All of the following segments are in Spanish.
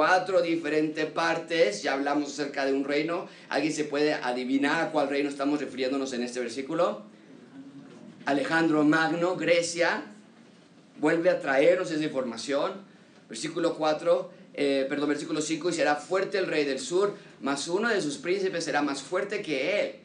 cuatro diferentes partes. Ya hablamos acerca de un reino. ¿Alguien se puede adivinar a cuál reino estamos refiriéndonos en este versículo? Alejandro Magno, Grecia, vuelve a traernos esa información. Versículo 4, eh, perdón, versículo 5, y será fuerte el rey del sur, mas uno de sus príncipes será más fuerte que él.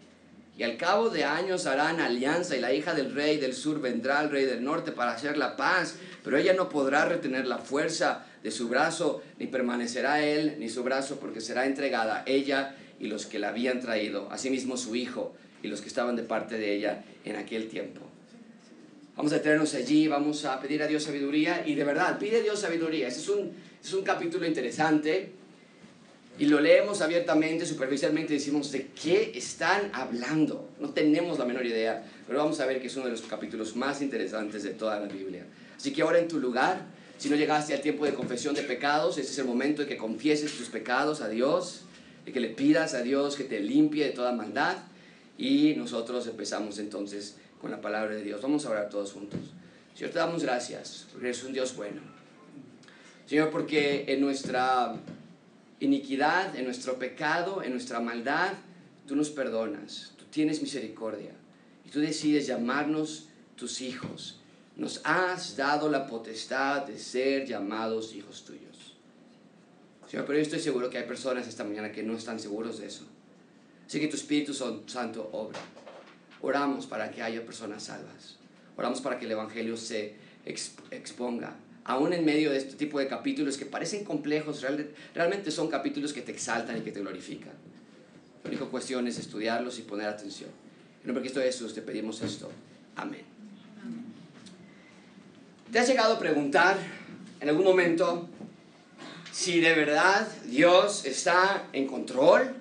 Y al cabo de años harán alianza y la hija del rey del sur vendrá al rey del norte para hacer la paz, pero ella no podrá retener la fuerza de su brazo, ni permanecerá él ni su brazo, porque será entregada ella y los que la habían traído, asimismo su hijo y los que estaban de parte de ella en aquel tiempo. Vamos a tenernos allí, vamos a pedir a Dios sabiduría y de verdad, pide Dios sabiduría. Este es un, es un capítulo interesante y lo leemos abiertamente, superficialmente, decimos de qué están hablando. No tenemos la menor idea, pero vamos a ver que es uno de los capítulos más interesantes de toda la Biblia. Así que ahora en tu lugar, si no llegaste al tiempo de confesión de pecados, este es el momento de que confieses tus pecados a Dios, de que le pidas a Dios que te limpie de toda maldad. Y nosotros empezamos entonces con la palabra de Dios. Vamos a orar todos juntos. Señor, te damos gracias porque eres un Dios bueno. Señor, porque en nuestra iniquidad, en nuestro pecado, en nuestra maldad, tú nos perdonas, tú tienes misericordia y tú decides llamarnos tus hijos. Nos has dado la potestad de ser llamados hijos tuyos. Señor, pero yo estoy seguro que hay personas esta mañana que no están seguros de eso. Así que tu Espíritu Santo obra. Oramos para que haya personas salvas. Oramos para que el Evangelio se exponga. Aún en medio de este tipo de capítulos que parecen complejos, realmente son capítulos que te exaltan y que te glorifican. La única cuestión es estudiarlos y poner atención. En nombre de Cristo Jesús te pedimos esto. Amén. ¿Te has llegado a preguntar en algún momento si de verdad Dios está en control?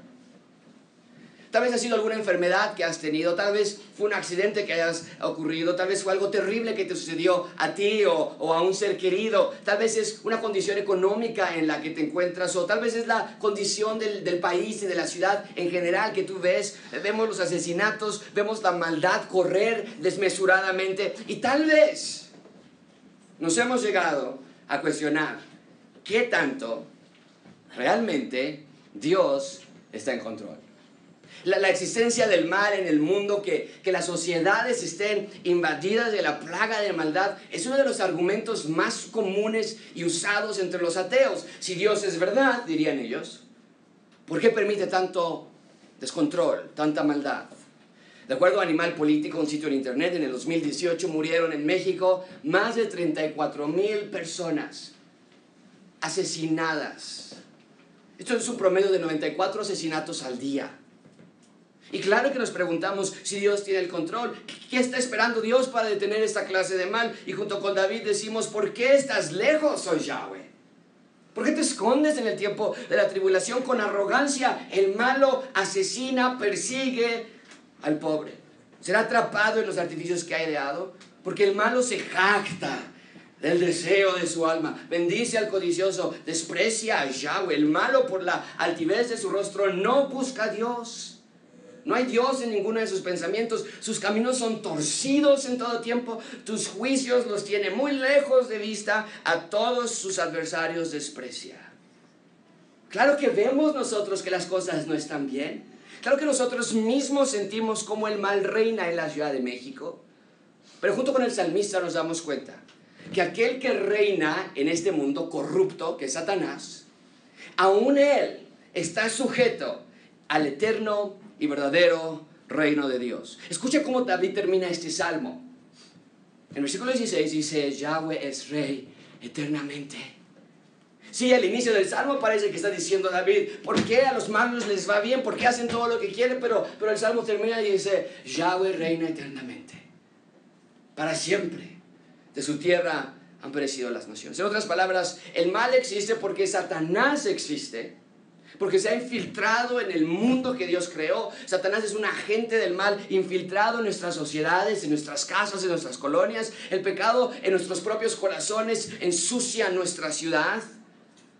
Tal vez ha sido alguna enfermedad que has tenido, tal vez fue un accidente que hayas ocurrido, tal vez fue algo terrible que te sucedió a ti o, a un ser querido, tal vez es una condición económica en la que te encuentras o tal vez es la condición del, del país y de la ciudad en general que tú ves. Vemos los asesinatos, vemos la maldad correr desmesuradamente y tal vez nos hemos llegado a cuestionar qué tanto realmente Dios está en control la, existencia del mal en el mundo, que, que las sociedades estén invadidas de la plaga de maldad, es uno de los argumentos más comunes y usados entre los ateos. Si Dios es verdad, dirían ellos, ¿por qué permite tanto descontrol, tanta maldad? De acuerdo a Animal Político, un sitio en internet, en el 2018 murieron en México más de 34 mil personas asesinadas. Esto es un promedio de 94 asesinatos al día. Y claro que nos preguntamos si Dios tiene el control. ¿Qué está esperando Dios para detener esta clase de mal? Y junto con David decimos, ¿por qué estás lejos, oh Yahweh? ¿Por qué te escondes en el tiempo de la tribulación con arrogancia? El malo asesina, persigue al pobre. Será atrapado en los artificios que ha ideado. Porque el malo se jacta del deseo de su alma. Bendice al codicioso, desprecia a Yahweh. El malo por la altivez de su rostro no busca a Dios. No hay Dios en ninguno de sus pensamientos. Sus caminos son torcidos en todo tiempo. Tus juicios los tiene muy lejos de vista. A todos sus adversarios desprecia. Claro que vemos nosotros que las cosas no están bien. Claro que nosotros mismos sentimos como el mal reina en la Ciudad de México. Pero junto con el salmista nos damos cuenta que aquel que reina en este mundo corrupto, que es Satanás, aún él está sujeto al eterno y verdadero reino de Dios. Escucha cómo David termina este salmo. En versículo 16 dice, Yahweh es rey eternamente. Sí, al inicio del salmo parece que está diciendo David, ¿por qué a los malos les va bien? ¿Por qué hacen todo lo que quieren? Pero, pero el salmo termina y dice, Yahweh reina eternamente, para siempre. De su tierra han perecido las naciones. En otras palabras, el mal existe porque Satanás existe porque se ha infiltrado en el mundo que Dios creó. Satanás es un agente del mal infiltrado en nuestras sociedades, en nuestras casas, en nuestras colonias. El pecado en nuestros propios corazones ensucia nuestra ciudad.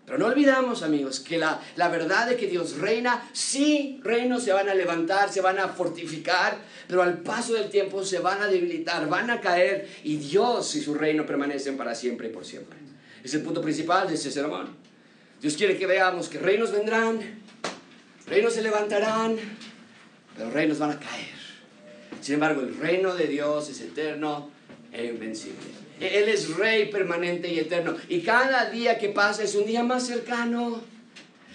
Pero no olvidamos, amigos, que la, la, verdad de que Dios reina, sí, reinos se van a levantar, se van a fortificar, pero al paso del tiempo se van a debilitar, van a caer y Dios y su reino permanecen para siempre y por siempre. Es el punto principal de este sermón. Dios quiere que veamos que reinos vendrán, reinos se levantarán, pero reinos van a caer. Sin embargo, el reino de Dios es eterno e invencible. Él es rey permanente y eterno. Y cada día que pasa es un día más cercano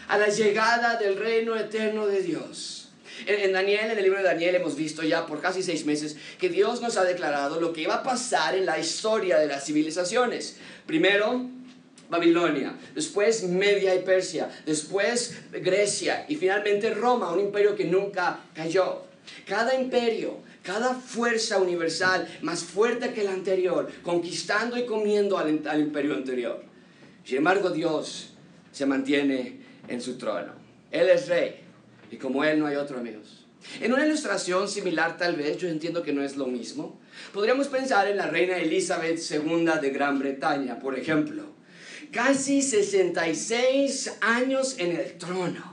a la llegada del reino eterno de Dios. En, Daniel, en el libro de Daniel, hemos visto ya por casi seis meses que Dios nos ha declarado lo que iba a pasar en la historia de las civilizaciones. Primero, Babilonia, después Media y Persia, después Grecia y finalmente Roma, un imperio que nunca cayó. Cada imperio, cada fuerza universal más fuerte que el anterior, conquistando y comiendo al, al imperio anterior. Sin embargo, Dios se mantiene en su trono. Él es rey y como Él no hay otro, amigos. En una ilustración similar tal vez, yo entiendo que no es lo mismo, podríamos pensar en la reina Elizabeth II de Gran Bretaña, por ejemplo. Casi 66 años en el trono.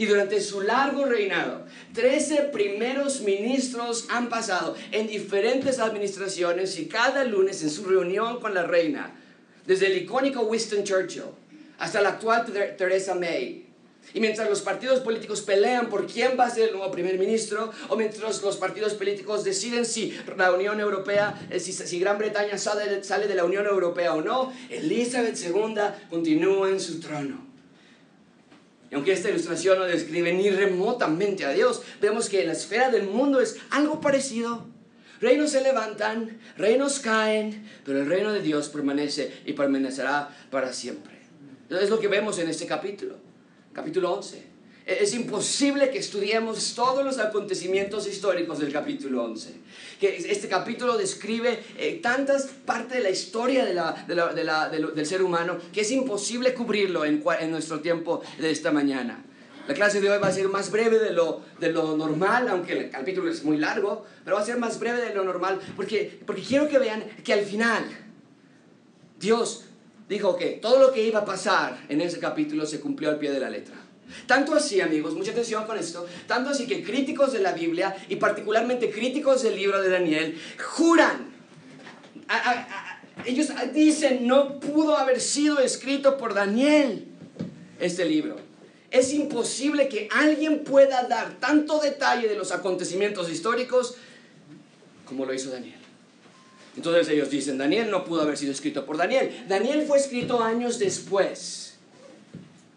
Y durante su largo reinado, 13 primeros ministros han pasado en diferentes administraciones y cada lunes en su reunión con la reina, desde el icónico Winston Churchill hasta la actual Theresa May, y mientras los partidos políticos pelean por quién va a ser el nuevo primer ministro, o mientras los partidos políticos deciden si la Unión Europea, eh, si, Gran Bretaña sale, sale de la Unión Europea o no, Elizabeth II continúa en su trono. Y aunque esta ilustración no describe ni remotamente a Dios, vemos que en la esfera del mundo es algo parecido. Reinos se levantan, reinos caen, pero el reino de Dios permanece y permanecerá para siempre. Es lo que vemos en este capítulo capítulo 11. E-, es imposible que estudiemos todos los acontecimientos históricos del capítulo 11. Que este capítulo describe eh, tantas partes de la historia del ser humano que es imposible cubrirlo en, en, nuestro tiempo de esta mañana. La clase de hoy va a ser más breve de lo, normal, aunque el capítulo es muy largo, pero va a ser más breve de lo normal porque quiero que vean que al final Dios dijo que todo lo que iba a pasar en ese capítulo se cumplió al pie de la letra. Tanto así, amigos, mucha atención con esto, tanto así que críticos de la Biblia y particularmente críticos del libro de Daniel juran, ellos dicen, no pudo haber sido escrito por Daniel este libro. Es imposible que alguien pueda dar tanto detalle de los acontecimientos históricos como lo hizo Daniel. Entonces ellos dicen, Daniel no pudo haber sido escrito por Daniel. Daniel fue escrito años después.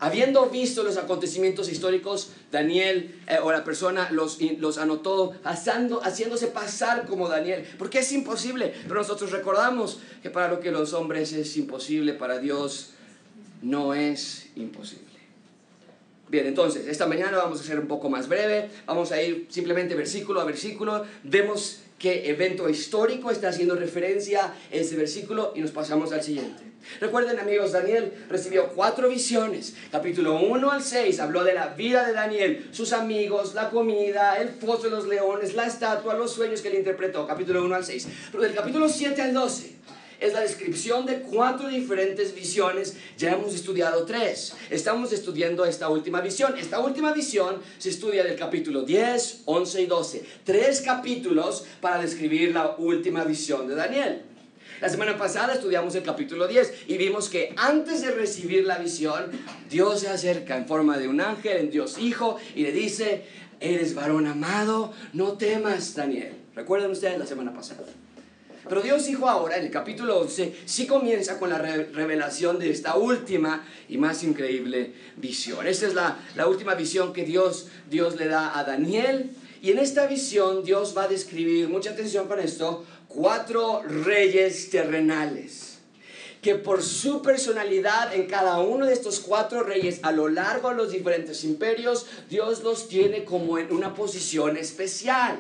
Habiendo visto los acontecimientos históricos, Daniel eh, o la persona los, los anotó haciéndose pasar como Daniel. Porque es imposible. Pero nosotros recordamos que para lo que los hombres es imposible, para Dios no es imposible. Bien, entonces, esta mañana vamos a ser un poco más breve. Vamos a ir simplemente versículo a versículo. Vemos qué evento histórico está haciendo referencia ese versículo y nos pasamos al siguiente. Recuerden amigos, Daniel recibió cuatro visiones. Capítulo 1 al 6 habló de la vida de Daniel, sus amigos, la comida, el pozo de los leones, la estatua, los sueños que él interpretó. Capítulo 1 al 6. Pero del capítulo 7 al 12 es la descripción de cuatro diferentes visiones. Ya hemos estudiado tres. Estamos estudiando esta última visión. Esta última visión se estudia del capítulo 10, 11 y 12. Tres capítulos para describir la última visión de Daniel. La semana pasada estudiamos el capítulo 10 y vimos que antes de recibir la visión, Dios se acerca en forma de un ángel, en Dios Hijo, y le dice, eres varón amado, no temas, Daniel. ¿Recuerdan ustedes la semana pasada? Pero Dios dijo ahora, en el capítulo 11, sí comienza con la revelación de esta última y más increíble visión. Esta es la, la última visión que Dios, Dios le da a Daniel. Y en esta visión Dios va a describir, mucha atención con esto, cuatro reyes terrenales que por su personalidad en cada uno de estos cuatro reyes a lo largo de los diferentes imperios, Dios los tiene como en una posición especial.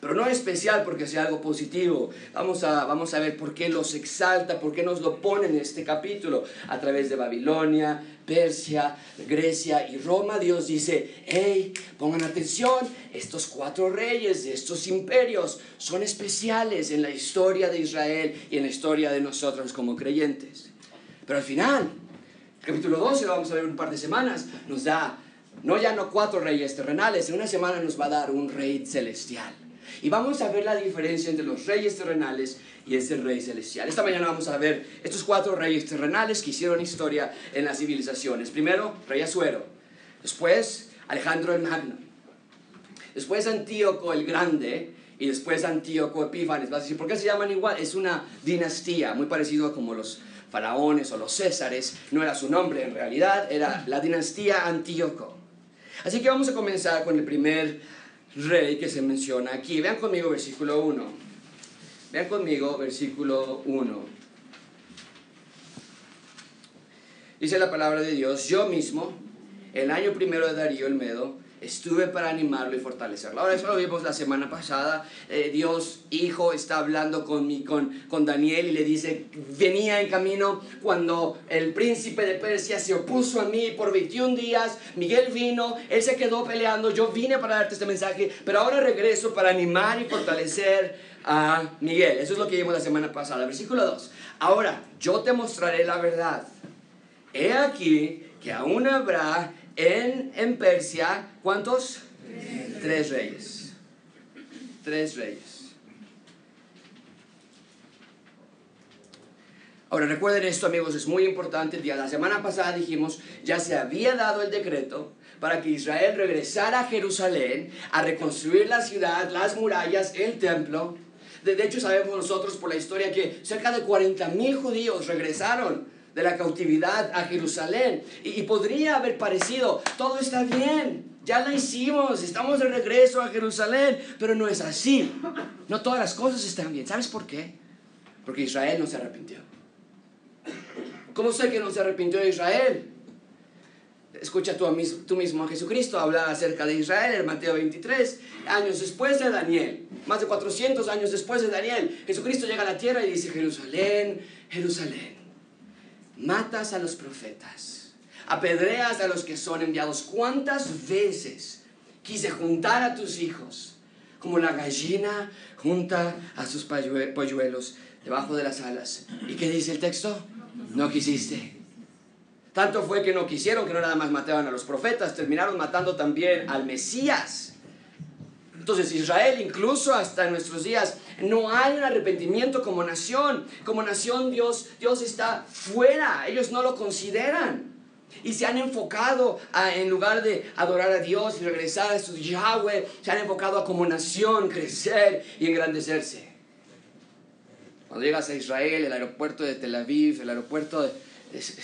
Pero no es especial porque sea algo positivo. Vamos a, vamos a ver por qué los exalta, por qué nos lo pone en este capítulo. A través de Babilonia, Persia, Grecia y Roma, Dios dice, hey, pongan atención, estos cuatro reyes de estos imperios son especiales en la historia de Israel y en la historia de nosotros como creyentes. Pero al final, capítulo 12, lo vamos a ver un par de semanas, nos da, no ya no cuatro reyes terrenales, en una semana nos va a dar un rey celestial y vamos a ver la diferencia entre los reyes terrenales y este rey celestial. Esta mañana vamos a ver estos cuatro reyes terrenales que hicieron historia en las civilizaciones. Primero, rey Azuero, después Alejandro el Magno, después Antíoco el Grande y después Antíoco Epífanes. Vas a decir, ¿por qué se llaman igual? Es una dinastía muy parecido a como los faraones o los césares. No era su nombre en realidad, era la dinastía Antíoco. Así que vamos a comenzar con el primer rey que se menciona aquí. Vean conmigo versículo 1. Vean conmigo versículo 1. Dice la palabra de Dios, yo mismo, el año primero de Darío el Medo, estuve para animarlo y fortalecerlo. Ahora, eso lo vimos la semana pasada. Eh, Dios Hijo está hablando con, con, con Daniel y le dice, venía en camino cuando el príncipe de Persia se opuso a mí por 21 días. Miguel vino, él se quedó peleando, yo vine para darte este mensaje, pero ahora regreso para animar y fortalecer a Miguel. Eso es lo que vimos la semana pasada. Versículo 2. Ahora, yo te mostraré la verdad. He aquí que aún habrá en, en Persia, ¿cuántos? Tres. reyes. Tres reyes. Ahora recuerden esto amigos, es muy importante. La semana pasada dijimos, ya se había dado el decreto para que Israel regresara a Jerusalén a reconstruir la ciudad, las murallas, el templo. De, hecho sabemos nosotros por la historia que cerca de 40 mil judíos regresaron de la cautividad a Jerusalén. Y, podría haber parecido, todo está bien, ya la hicimos, estamos de regreso a Jerusalén, pero no es así. No todas las cosas están bien. ¿Sabes por qué? Porque Israel no se arrepintió. ¿Cómo sé que no se arrepintió de Israel? Escucha tú, tú mismo a Jesucristo hablar acerca de Israel en Mateo 23, años después de Daniel, más de 400 años después de Daniel, Jesucristo llega a la tierra y dice, Jerusalén, Jerusalén matas a los profetas, apedreas a los que son enviados. ¿Cuántas veces quise juntar a tus hijos como la gallina junta a sus polluelos debajo de las alas? ¿Y qué dice el texto? No quisiste. Tanto fue que no quisieron que no nada más mataban a los profetas, terminaron matando también al Mesías. Entonces Israel, incluso hasta nuestros días, no hay un arrepentimiento como nación. Como nación Dios, Dios está fuera, ellos no lo consideran. Y se han enfocado en lugar de adorar a Dios y regresar a su Yahweh, se han enfocado a como nación crecer y engrandecerse. Cuando llegas a Israel, el aeropuerto de Tel Aviv, el aeropuerto de, es,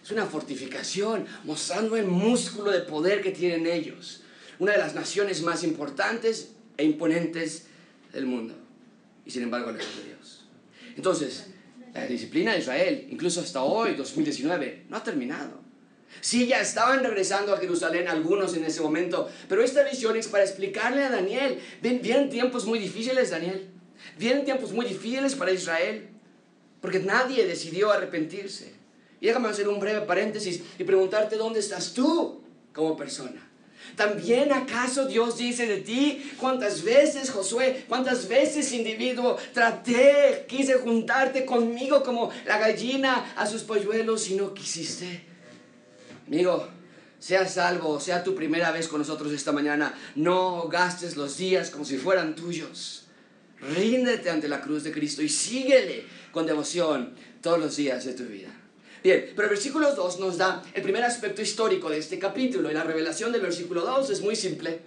es una fortificación mostrando el músculo de poder que tienen ellos una de las naciones más importantes e imponentes del mundo. Y sin embargo, lejos de Dios. Entonces, la disciplina de Israel, incluso hasta hoy, 2019, no ha terminado. Sí, ya estaban regresando a Jerusalén algunos en ese momento, pero esta visión es para explicarle a Daniel, vienen tiempos muy difíciles, Daniel, vienen tiempos muy difíciles para Israel, porque nadie decidió arrepentirse. Y déjame hacer un breve paréntesis y preguntarte dónde estás tú como persona. ¿También acaso Dios dice de ti cuántas veces, Josué, cuántas veces, individuo, traté, quise juntarte conmigo como la gallina a sus polluelos y no quisiste? Amigo, sea salvo, sea tu primera vez con nosotros esta mañana, no gastes los días como si fueran tuyos. Ríndete ante la cruz de Cristo y síguele con devoción todos los días de tu vida. Bien, pero versículo 2 nos da el primer aspecto histórico de este capítulo y la revelación del versículo 2 es muy simple,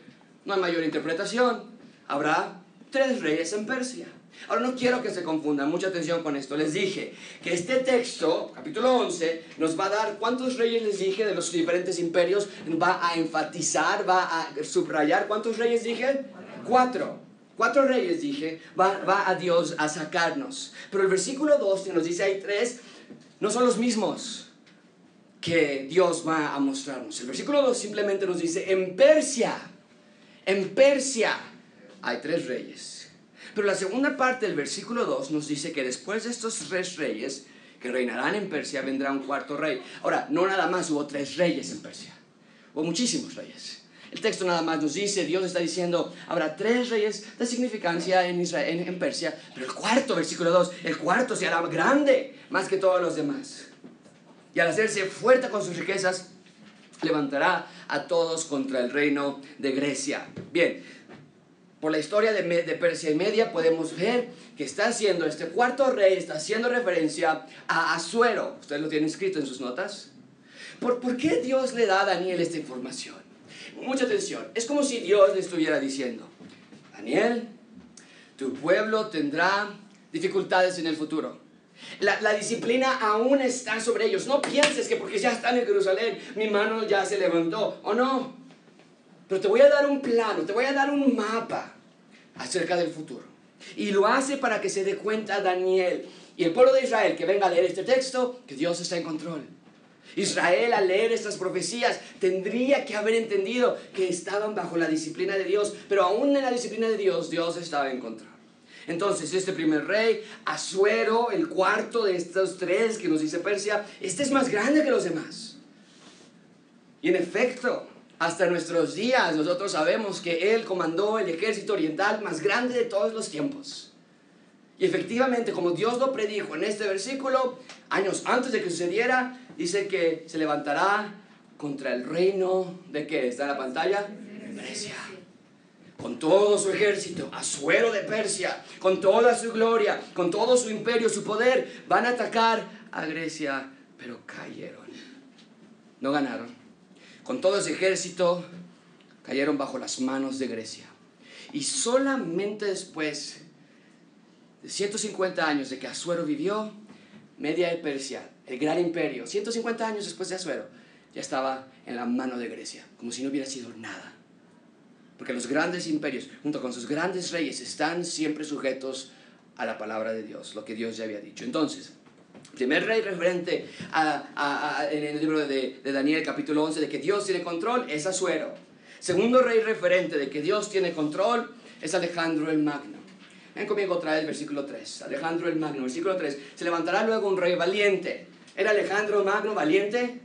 no hay mayor interpretación. Habrá tres reyes en Persia. Ahora no quiero que se confundan, mucha atención con esto. Les dije que este texto, capítulo 11, nos va a dar cuántos reyes les dije de los diferentes imperios, va a enfatizar, va a subrayar. ¿Cuántos reyes dije? Cuatro. Cuatro reyes dije, va, va a Dios a sacarnos. Pero el versículo 2 nos dice hay tres no son los mismos que Dios va a mostrarnos. El versículo 2 simplemente nos dice, en Persia, en Persia hay tres reyes. Pero la segunda parte del versículo 2 nos dice que después de estos tres reyes que reinarán en Persia vendrá un cuarto rey. Ahora, no nada más hubo tres reyes en Persia, hubo muchísimos reyes. El texto nada más nos dice, Dios está diciendo, habrá tres reyes de significancia en, Israel, en, Persia, pero el cuarto, versículo 2, el cuarto se hará grande más que todos los demás. Y al hacerse fuerte con sus riquezas, levantará a todos contra el reino de Grecia. Bien, por la historia de, de, Persia y Media podemos ver que está haciendo, este cuarto rey está haciendo referencia a Asuero. Ustedes lo tienen escrito en sus notas. ¿Por, ¿Por qué Dios le da a Daniel esta información? Mucha atención. Es como si Dios le estuviera diciendo, Daniel, tu pueblo tendrá dificultades en el futuro. La, la, disciplina aún está sobre ellos. No pienses que porque ya están en Jerusalén, mi mano ya se levantó. ¿O no? Pero te voy a dar un plano, te voy a dar un mapa acerca del futuro. Y lo hace para que se dé cuenta Daniel y el pueblo de Israel que venga a leer este texto, que Dios está en control. Israel al leer estas profecías tendría que haber entendido que estaban bajo la disciplina de Dios, pero aún en la disciplina de Dios, Dios estaba en control. Entonces, este primer rey, Asuero, el cuarto de estos tres que nos dice Persia, este es más grande que los demás. Y en efecto, hasta nuestros días nosotros sabemos que él comandó el ejército oriental más grande de todos los tiempos. Y efectivamente, como Dios lo predijo en este versículo, años antes de que sucediera, dice que se levantará contra el reino de que está en la pantalla, Grecia. Con todo su ejército, Asuero de Persia, con toda su gloria, con todo su imperio, su poder, van a atacar a Grecia, pero cayeron. No ganaron con todo ese ejército, cayeron bajo las manos de Grecia. Y solamente después de 150 años de que Asuero vivió, Media de Persia, el gran imperio, 150 años después de Asuero, ya estaba en la mano de Grecia, como si no hubiera sido nada. Porque los grandes imperios, junto con sus grandes reyes, están siempre sujetos a la palabra de Dios, lo que Dios ya había dicho. Entonces, Primer rey referente en el libro de, de, Daniel capítulo 11 de que Dios tiene control es Asuero. Segundo rey referente de que Dios tiene control es Alejandro el Magno. Ven conmigo otra vez versículo 3. Alejandro el Magno, versículo 3. Se levantará luego un rey valiente. ¿Era Alejandro Magno valiente?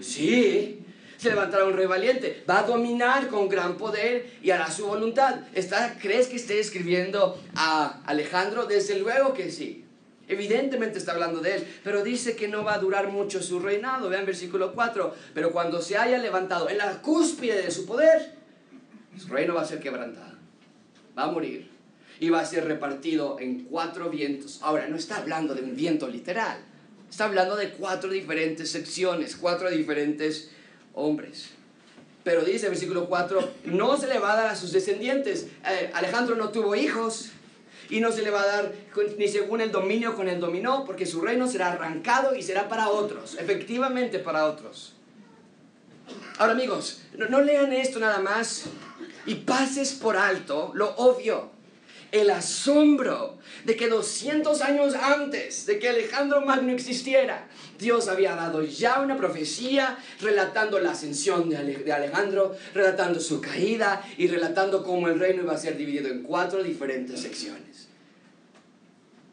Sí. Se levantará un rey valiente. Va a dominar con gran poder y hará su voluntad. ¿Está, ¿Crees que esté escribiendo a Alejandro? Desde luego que sí. Evidentemente está hablando de él, pero dice que no va a durar mucho su reinado. Vean versículo 4. Pero cuando se haya levantado en la cúspide de su poder, su reino va a ser quebrantado. Va a morir. Y va a ser repartido en cuatro vientos. Ahora, no está hablando de un viento literal. Está hablando de cuatro diferentes secciones, cuatro diferentes hombres. Pero dice versículo 4, no se le va a dar a sus descendientes. Eh, Alejandro no tuvo hijos y no se le va a dar ni según el dominio con el dominó, porque su reino será arrancado y será para otros, efectivamente para otros. Ahora amigos, no, no lean esto nada más y pases por alto lo obvio el asombro de que 200 años antes de que Alejandro Magno existiera, Dios había dado ya una profecía relatando la ascensión de Alejandro, relatando su caída y relatando cómo el reino iba a ser dividido en cuatro diferentes secciones.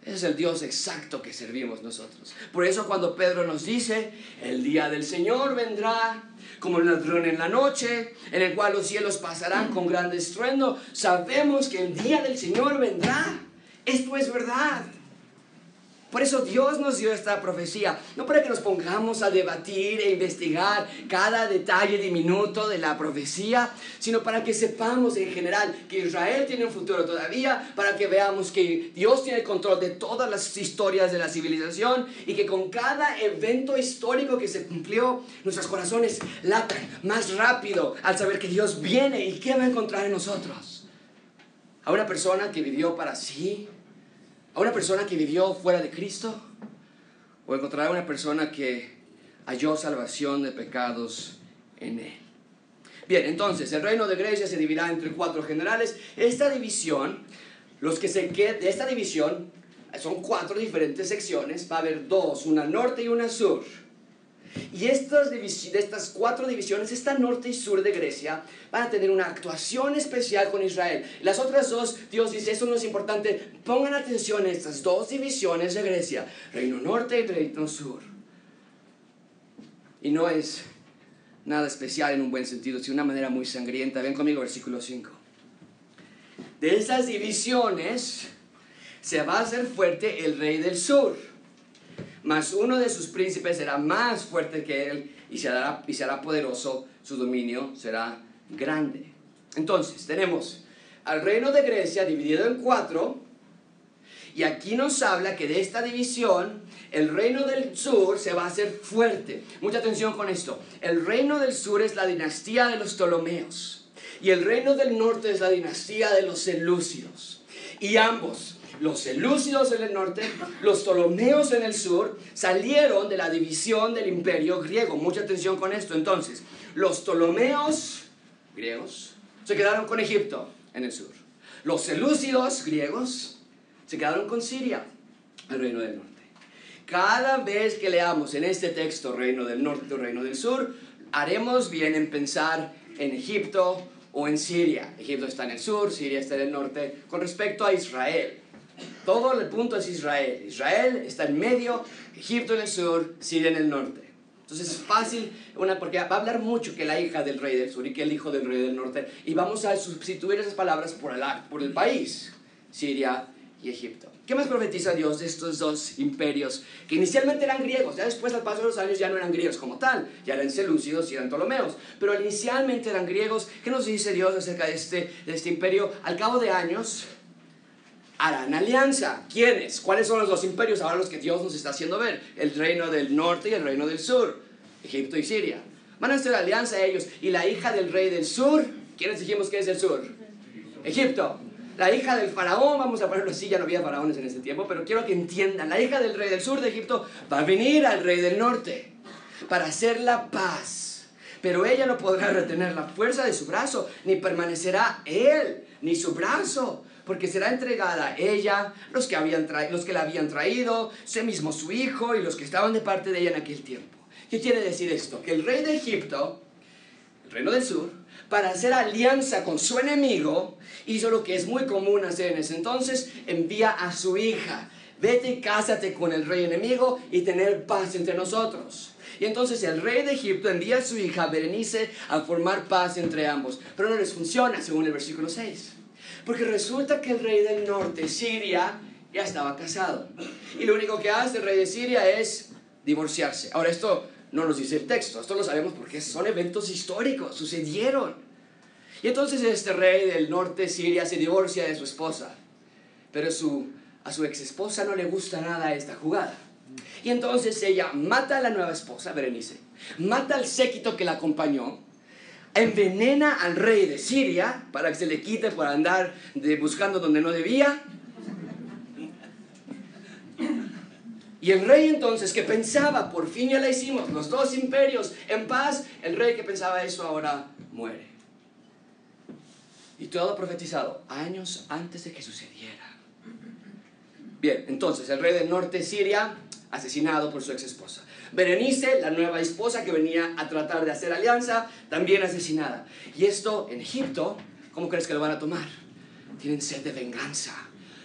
Es el Dios exacto que servimos nosotros. Por eso cuando Pedro nos dice, el día del Señor vendrá como el ladrón en la noche, en el cual los cielos pasarán con gran estruendo, sabemos que el día del Señor vendrá. Esto es verdad. Por eso Dios nos dio esta profecía, no para que nos pongamos a debatir e investigar cada detalle diminuto de la profecía, sino para que sepamos en general que Israel tiene un futuro todavía, para que veamos que Dios tiene el control de todas las historias de la civilización y que con cada evento histórico que se cumplió, nuestros corazones latan más rápido al saber que Dios viene y qué va a encontrar en nosotros. A una persona que vivió para sí, a una persona que vivió fuera de Cristo o encontrará a una persona que halló salvación de pecados en él. Bien, entonces el reino de Grecia se dividirá entre cuatro generales. Esta división, los que se queden de esta división, son cuatro diferentes secciones. Va a haber dos, una norte y una sur. Y estas, de estas cuatro divisiones, esta norte y sur de Grecia, van a tener una actuación especial con Israel. Las otras dos, Dios dice, eso no es importante, pongan atención a estas dos divisiones de Grecia, reino norte y reino sur. Y no es nada especial en un buen sentido, sino una manera muy sangrienta. Ven conmigo, versículo 5. De esas divisiones se va a hacer fuerte el rey del sur mas uno de sus príncipes será más fuerte que él y será, y será poderoso, su dominio será grande. Entonces, tenemos al reino de Grecia dividido en cuatro. Y aquí nos habla que de esta división el reino del sur se va a hacer fuerte. Mucha atención con esto. El reino del sur es la dinastía de los Ptolomeos. Y el reino del norte es la dinastía de los Selúcidos. Y ambos, los Selúcidos en el norte, los Ptolomeos en el sur, salieron de la división del imperio griego. Mucha atención con esto. Entonces, los Ptolomeos griegos se quedaron con Egipto en el sur. Los Selúcidos griegos se quedaron con Siria, el reino del norte. Cada vez que leamos en este texto reino del norte o reino del sur, haremos bien en pensar en Egipto o en Siria. Egipto está en el sur, Siria está en el norte, con respecto a Israel. Todo el punto es Israel. Israel está en medio, Egipto en el sur, Siria en el norte. Entonces es fácil, una, porque va a hablar mucho que la hija del rey del sur y que el hijo del rey del norte. Y vamos a sustituir esas palabras por el, por el país, Siria y Egipto. ¿Qué más profetiza Dios de estos dos imperios que inicialmente eran griegos? Ya después, al paso de los años, ya no eran griegos como tal, ya eran selúcidos y eran ptolomeos, pero inicialmente eran griegos. ¿Qué nos dice Dios acerca de este, de este imperio? Al cabo de años, harán alianza. ¿Quiénes? ¿Cuáles son los dos imperios ahora los que Dios nos está haciendo ver? El reino del norte y el reino del sur, Egipto y Siria. Van a hacer alianza ellos. Y la hija del rey del sur, ¿quiénes dijimos que es el sur? Egipto la hija del faraón, vamos a ponerlo así, ya no había faraones en ese tiempo, pero quiero que entiendan, la hija del rey del sur de Egipto va a venir al rey del norte para hacer la paz. Pero ella no podrá retener la fuerza de su brazo, ni permanecerá él, ni su brazo, porque será entregada ella, los que, habían los que la habían traído, sí mismo su hijo y los que estaban de parte de ella en aquel tiempo. ¿Qué quiere decir esto? Que el rey de Egipto, el reino del sur, para hacer alianza con su enemigo, hizo lo que es muy común hacer en ese entonces, envía a su hija, vete y cásate con el rey enemigo y tener paz entre nosotros. Y entonces el rey de Egipto envía a su hija Berenice a formar paz entre ambos, pero no les funciona según el versículo 6. Porque resulta que el rey del norte, Siria, ya estaba casado. Y lo único que hace el rey de Siria es divorciarse. Ahora esto no nos dice el texto, esto lo sabemos porque son eventos históricos, sucedieron. Y entonces este rey del norte Siria se divorcia de su esposa, pero su, a su ex esposa no le gusta nada esta jugada. Y entonces ella mata a la nueva esposa, Berenice, mata al séquito que la acompañó, envenena al rey de Siria para que se le quite por andar de, buscando donde no debía Y el rey entonces que pensaba, por fin ya la hicimos, los dos imperios en paz, el rey que pensaba eso ahora muere. Y todo profetizado años antes de que sucediera. Bien, entonces el rey del norte Siria, asesinado por su ex esposa. Berenice, la nueva esposa que venía a tratar de hacer alianza, también asesinada. Y esto en Egipto, ¿cómo crees que lo van a tomar? Tienen sed de venganza.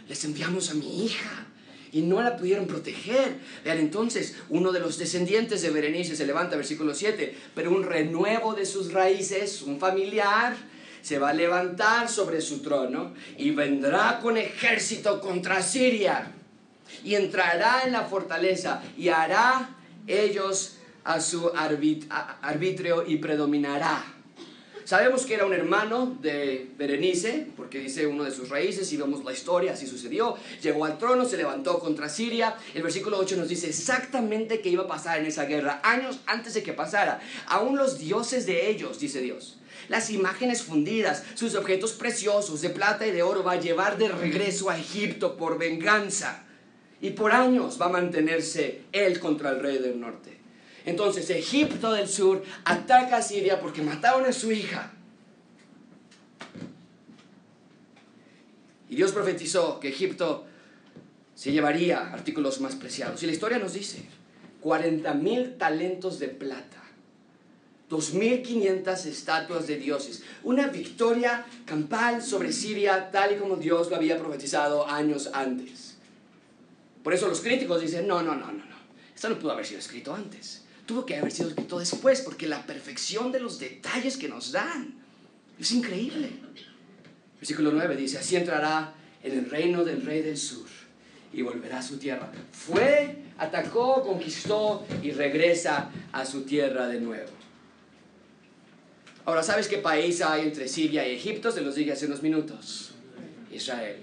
Les enviamos a mi hija y no la pudieron proteger. Vean entonces, uno de los descendientes de Berenice se levanta, versículo 7, pero un renuevo de sus raíces, un familiar, se va a levantar sobre su trono y vendrá con ejército contra Siria y entrará en la fortaleza y hará ellos a su arbitrio y predominará. Sabemos que era un hermano de Berenice, porque dice uno de sus raíces, y vemos la historia, así sucedió. Llegó al trono, se levantó contra Siria. El versículo 8 nos dice exactamente qué iba a pasar en esa guerra, años antes de que pasara. Aún los dioses de ellos, dice Dios. Las imágenes fundidas, sus objetos preciosos de plata y de oro va a llevar de regreso a Egipto por venganza. Y por años va a mantenerse él contra el rey del norte. Entonces Egipto del sur ataca a Siria porque mataron a su hija. Y Dios profetizó que Egipto se llevaría artículos más preciados. Y la historia nos dice, 40 mil talentos de plata, 2.500 estatuas de dioses, una victoria campal sobre Siria tal y como Dios lo había profetizado años antes. Por eso los críticos dicen, no, no, no, no, no, esto no pudo haber sido escrito antes tuvo que haber sido escrito después, porque la perfección de los detalles que nos dan es increíble. Versículo 9 dice, así entrará en el reino del rey del sur y volverá a su tierra. Fue, atacó, conquistó y regresa a su tierra de nuevo. Ahora, ¿sabes qué país hay entre Siria y Egipto? Se los dije hace unos minutos. Israel.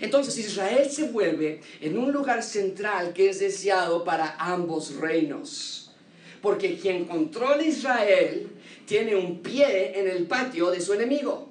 Entonces Israel se vuelve en un lugar central que es deseado para ambos reinos. Porque quien controla Israel tiene un pie en el patio de su enemigo.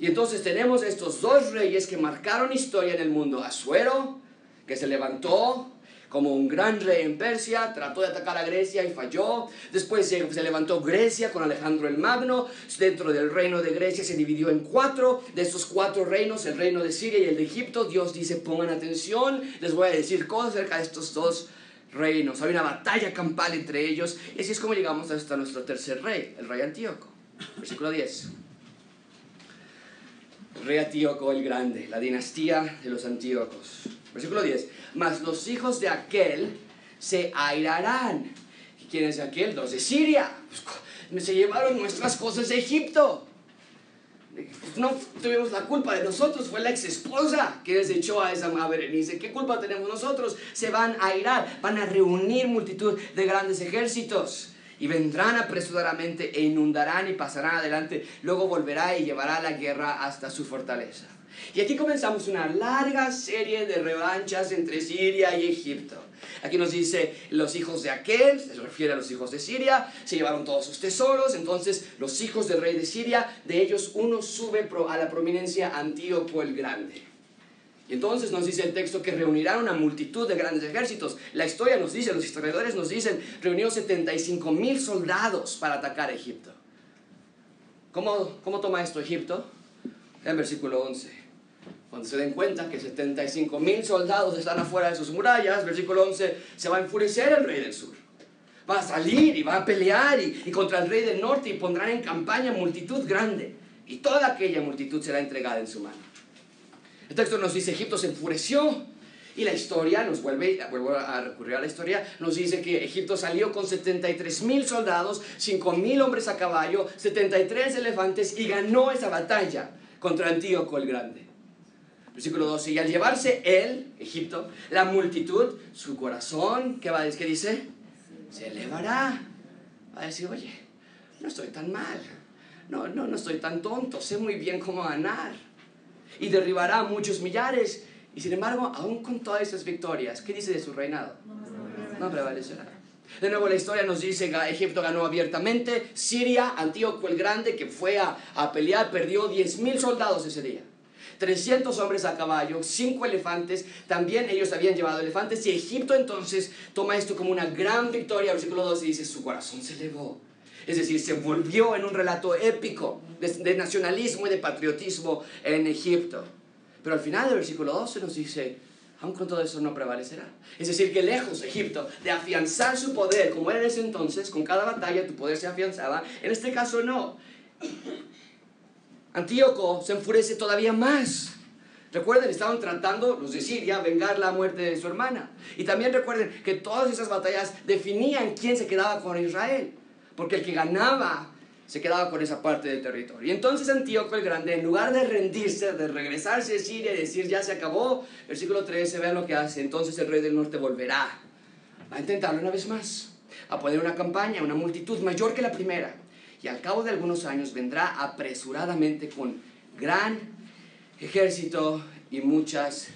Y entonces tenemos estos dos reyes que marcaron historia en el mundo. Asuero, que se levantó como un gran rey en Persia, trató de atacar a Grecia y falló. Después se, levantó Grecia con Alejandro el Magno. Dentro del reino de Grecia se dividió en cuatro. De estos cuatro reinos, el reino de Siria y el de Egipto, Dios dice, pongan atención, les voy a decir cosas acerca de estos dos reinos. Hay una batalla campal entre ellos. Y así es como llegamos hasta nuestro tercer rey, el rey Antíoco. Versículo 10. rey Antíoco el Grande, la dinastía de los Antíocos. Versículo 10. Mas los hijos de aquel se airarán. ¿Quién es aquel? Los de Siria. Pues, se llevaron nuestras cosas de Egipto. No tuvimos la culpa de nosotros, fue la ex esposa que desechó a esa Berenice. ¿Qué culpa tenemos nosotros? Se van a airar, van a reunir multitud de grandes ejércitos y vendrán apresuradamente e inundarán y pasarán adelante. Luego volverá y llevará la guerra hasta su fortaleza. Y aquí comenzamos una larga serie de revanchas entre Siria y Egipto. Aquí nos dice los hijos de aquel, se refiere a los hijos de Siria, se llevaron todos sus tesoros, entonces los hijos del rey de Siria, de ellos uno sube a la prominencia Antíoco el Grande. Y entonces nos dice el texto que reunirán una multitud de grandes ejércitos. La historia nos dice, los historiadores nos dicen, reunió 75 mil soldados para atacar a Egipto. ¿Cómo, ¿Cómo toma esto Egipto? En versículo 11. Cuando se den cuenta que 75 mil soldados están afuera de sus murallas, versículo 11, se va a enfurecer el rey del sur. Va a salir y va a pelear y, contra el rey del norte y pondrán en campaña multitud grande. Y toda aquella multitud será entregada en su mano. El texto nos dice, Egipto se enfureció. Y la historia nos vuelve, vuelvo a recurrir a la historia, nos dice que Egipto salió con 73 mil soldados, 5 mil hombres a caballo, 73 elefantes y ganó esa batalla contra Antíoco el Grande. Versículo 12. Y al llevarse él, Egipto, la multitud, su corazón, ¿qué va a? ¿Qué dice? Se elevará. Va a decir, oye, no estoy tan mal. No, no, no estoy tan tonto. Sé muy bien cómo ganar. Y derribará muchos millares. Y sin embargo, aún con todas esas victorias, ¿qué dice de su reinado? No prevalecerá. De nuevo la historia nos dice que Egipto ganó abiertamente. Siria, Antíoco el Grande, que fue a, a pelear, perdió 10.000 soldados ese día. 300 hombres a caballo, 5 elefantes, también ellos habían llevado elefantes y Egipto entonces toma esto como una gran victoria, versículo 12 dice, su corazón se elevó. Es decir, se volvió en un relato épico de, nacionalismo y de patriotismo en Egipto. Pero al final del versículo 12 nos dice, aún con todo eso no prevalecerá. Es decir, que lejos Egipto de afianzar su poder, como era en ese entonces, con cada batalla tu poder se afianzaba, en este caso no. Antíoco se enfurece todavía más. Recuerden, estaban tratando los de Siria vengar la muerte de su hermana. Y también recuerden que todas esas batallas definían quién se quedaba con Israel. Porque el que ganaba se quedaba con esa parte del territorio. Y entonces Antíoco el Grande, en lugar de rendirse, de regresarse a Siria y decir ya se acabó, versículo 13, vean lo que hace. Entonces el rey del norte volverá a intentarlo una vez más, a poner una campaña, una multitud mayor que la primera y al cabo de algunos años vendrá apresuradamente con gran ejército y muchas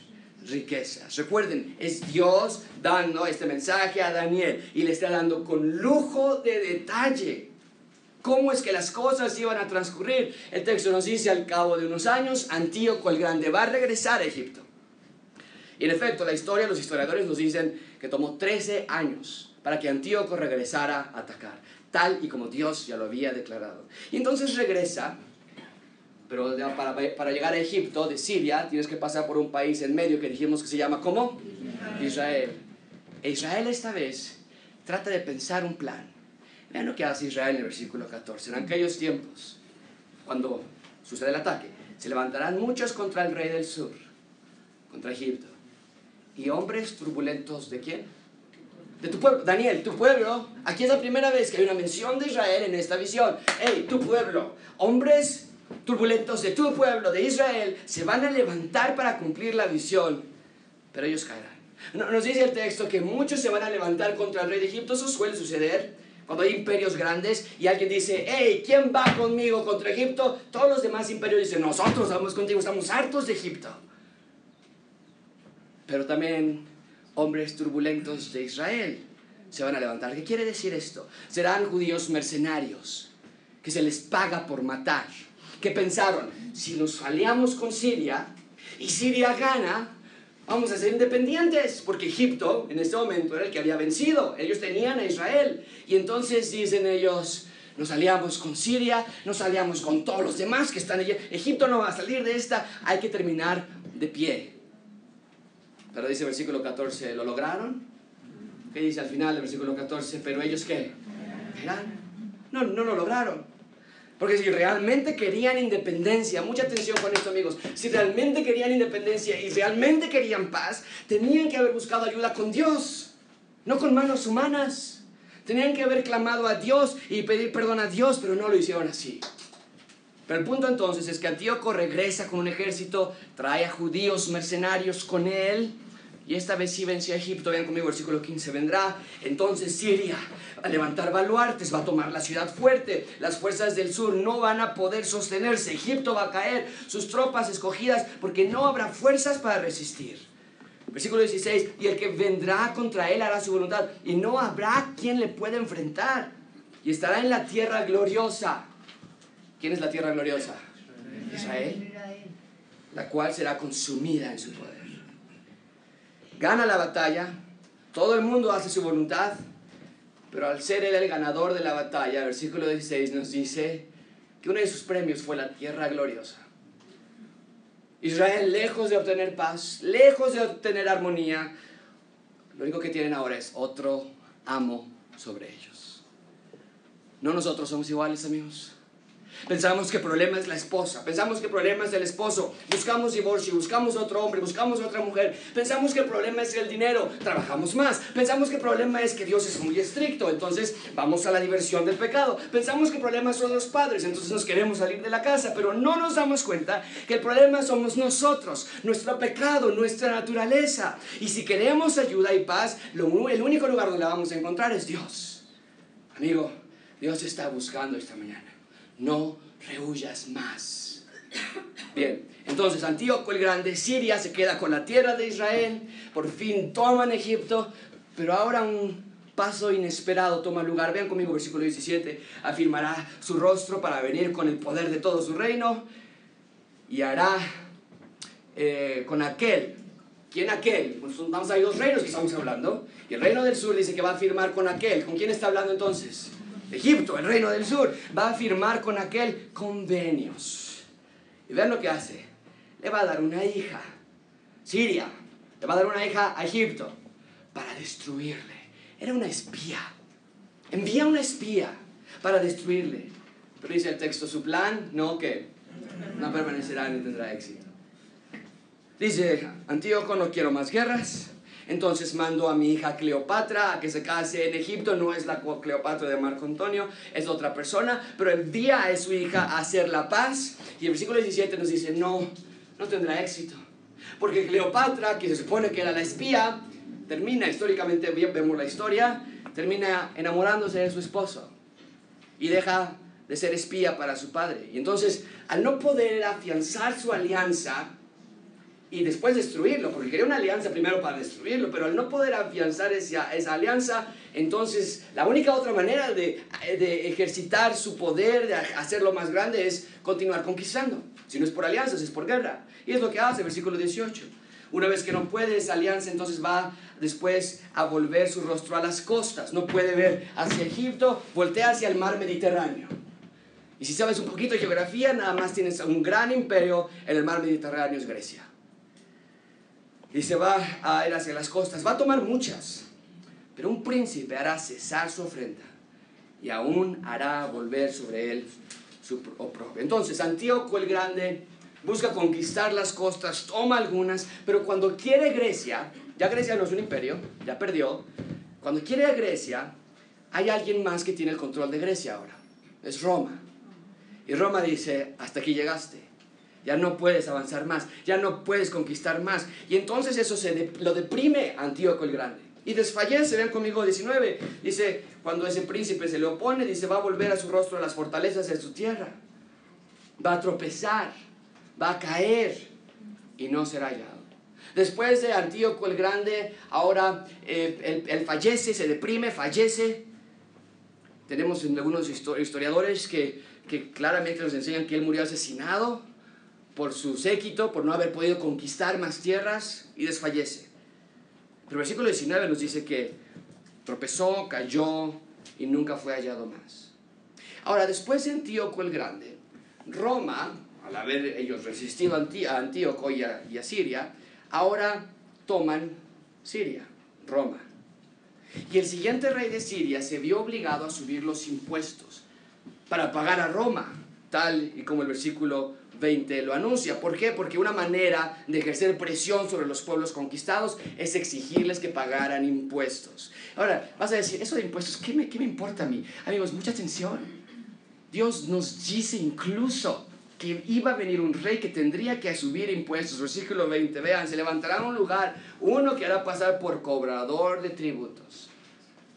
riquezas. Recuerden, es Dios dando este mensaje a Daniel y le está dando con lujo de detalle cómo es que las cosas iban a transcurrir. El texto nos dice al cabo de unos años, Antíoco el Grande va a regresar a Egipto. Y en efecto, la historia, los historiadores nos dicen que tomó 13 años para que Antíoco regresara a atacar tal y como Dios ya lo había declarado. Y entonces regresa, pero para, para llegar a Egipto, de Siria, tienes que pasar por un país en medio que dijimos que se llama ¿cómo? Israel. E Israel esta vez trata de pensar un plan. Vean lo que hace Israel en el versículo 14. En aquellos tiempos, cuando sucede el ataque, se levantarán muchos contra el rey del sur, contra Egipto. Y hombres turbulentos de quién? De tu pueblo. Daniel, tu pueblo, aquí es la primera vez que hay una mención de Israel en esta visión. Hey, tu pueblo, hombres turbulentos de tu pueblo, de Israel, se van a levantar para cumplir la visión, pero ellos caerán. Nos dice el texto que muchos se van a levantar contra el rey de Egipto, eso suele suceder Cuando hay imperios grandes y alguien dice, hey, ¿quién va conmigo contra Egipto? Todos los demás imperios dicen, nosotros vamos contigo, estamos hartos de Egipto. Pero también hombres turbulentos de Israel. Se van a levantar. ¿Qué quiere decir esto? Serán judíos mercenarios, que se les paga por matar, que pensaron, si nos aliamos con Siria y Siria gana, vamos a ser independientes, porque Egipto en este momento era el que había vencido, ellos tenían a Israel, y entonces dicen ellos, nos aliamos con Siria, nos aliamos con todos los demás que están allí, Egipto no va a salir de esta, hay que terminar de pie. Pero dice versículo 14, ¿lo lograron? ¿Qué dice al final del versículo 14? Pero ellos qué? No, no lo lograron. Porque si realmente querían independencia, mucha atención con esto amigos, si realmente querían independencia y realmente querían paz, tenían que haber buscado ayuda con Dios, no con manos humanas. Tenían que haber clamado a Dios y pedir perdón a Dios, pero no lo hicieron así. Pero el punto entonces es que Antíoco regresa con un ejército, trae a judíos mercenarios con él y esta vez sí venció a Egipto, vean conmigo, versículo 15, vendrá entonces Siria a levantar baluartes, va a tomar la ciudad fuerte, las fuerzas del sur no van a poder sostenerse, Egipto va a caer, sus tropas escogidas, porque no habrá fuerzas para resistir. Versículo 16, y el que vendrá contra él hará su voluntad, y no habrá quien le pueda enfrentar, y estará en la tierra gloriosa. ¿Quién es la tierra gloriosa? Israel, la cual será consumida en su poder gana la batalla, todo el mundo hace su voluntad, pero al ser él el ganador de la batalla, versículo 16 nos dice que uno de sus premios fue la tierra gloriosa. Israel, lejos de obtener paz, lejos de obtener armonía, lo único que tienen ahora es otro amo sobre ellos. No nosotros somos iguales, amigos. Pensamos que el problema es la esposa, pensamos que el problema es el esposo, buscamos divorcio, buscamos otro hombre, buscamos otra mujer, pensamos que el problema es el dinero, trabajamos más, pensamos que el problema es que Dios es muy estricto, entonces vamos a la diversión del pecado, pensamos que el problema son los padres, entonces nos queremos salir de la casa, pero no nos damos cuenta que el problema somos nosotros, nuestro pecado, nuestra naturaleza, y si queremos ayuda y paz, el único lugar donde la vamos a encontrar es Dios. Amigo, Dios está buscando esta mañana no rehuyas más. Bien, entonces Antíoco el Grande, Siria se queda con la tierra de Israel, por fin toman Egipto, pero ahora un paso inesperado toma lugar. Vean conmigo versículo 17, afirmará su rostro para venir con el poder de todo su reino y hará eh, con aquel. ¿Quién aquel? Pues vamos a ver dos reinos que estamos hablando. Y el reino del sur dice que va a firmar con aquel. ¿Con quién está hablando entonces? Egipto, el reino del sur, va a firmar con aquel convenios. Y vean lo que hace. Le va a dar una hija. Siria, le va a dar una hija a Egipto para destruirle. Era una espía. Envía una espía para destruirle. Pero dice el texto, su plan, no que no permanecerá ni tendrá éxito. Dice, Antíoco, no quiero más guerras, entonces mando a mi hija Cleopatra a que se case en Egipto. No es la Cleopatra de Marco Antonio, es otra persona, pero envía a su hija a hacer la paz. Y el versículo 17 nos dice, no, no tendrá éxito. Porque Cleopatra, que se supone que era la espía, termina, históricamente vemos la historia, termina enamorándose de su esposo y deja de ser espía para su padre. Y entonces, al no poder afianzar su alianza, y después destruirlo, porque quería una alianza primero para destruirlo, pero al no poder afianzar esa, esa alianza, entonces la única otra manera de, de, ejercitar su poder, de hacerlo más grande, es continuar conquistando. Si no es por alianzas, es por guerra. Y es lo que hace, versículo 18. Una vez que no puede esa alianza, entonces va después a volver su rostro a las costas. No puede ver hacia Egipto, voltea hacia el mar Mediterráneo. Y si sabes un poquito de geografía, nada más tienes un gran imperio en el mar Mediterráneo, es Grecia y se va a ir hacia las costas. Va a tomar muchas, pero un príncipe hará cesar su ofrenda y aún hará volver sobre él su oprobio. Entonces, Antíoco el Grande busca conquistar las costas, toma algunas, pero cuando quiere Grecia, ya Grecia no es un imperio, ya perdió, cuando quiere Grecia, hay alguien más que tiene el control de Grecia ahora, es Roma. Y Roma dice, hasta aquí llegaste ya no puedes avanzar más, ya no puedes conquistar más. Y entonces eso se lo deprime Antíoco el Grande. y desfallece. Vean conmigo 19. Dice, cuando ese príncipe se le opone, dice, va a volver a su rostro a las fortalezas de su tierra. Va a tropezar, va a caer y no será hallado. Después de Antíoco el Grande, ahora eh, él, fallece, se deprime, fallece. Tenemos algunos historiadores que, que claramente nos enseñan que él murió asesinado por su séquito, por no haber podido conquistar más tierras y desfallece. Pero el versículo 19 nos dice que tropezó, cayó y nunca fue hallado más. Ahora, después de Antíoco el Grande, Roma, al haber ellos resistido a Antíoco y a, y a Siria, ahora toman Siria, Roma. Y el siguiente rey de Siria se vio obligado a subir los impuestos para pagar a Roma, tal y como el versículo 20 lo anuncia. ¿Por qué? Porque una manera de ejercer presión sobre los pueblos conquistados es exigirles que pagaran impuestos. Ahora, vas a decir, eso de impuestos, ¿qué me, qué me importa a mí? Amigos, mucha atención. Dios nos dice incluso que iba a venir un rey que tendría que subir impuestos. Versículo 20, vean, se levantará un lugar, uno que hará pasar por cobrador de tributos.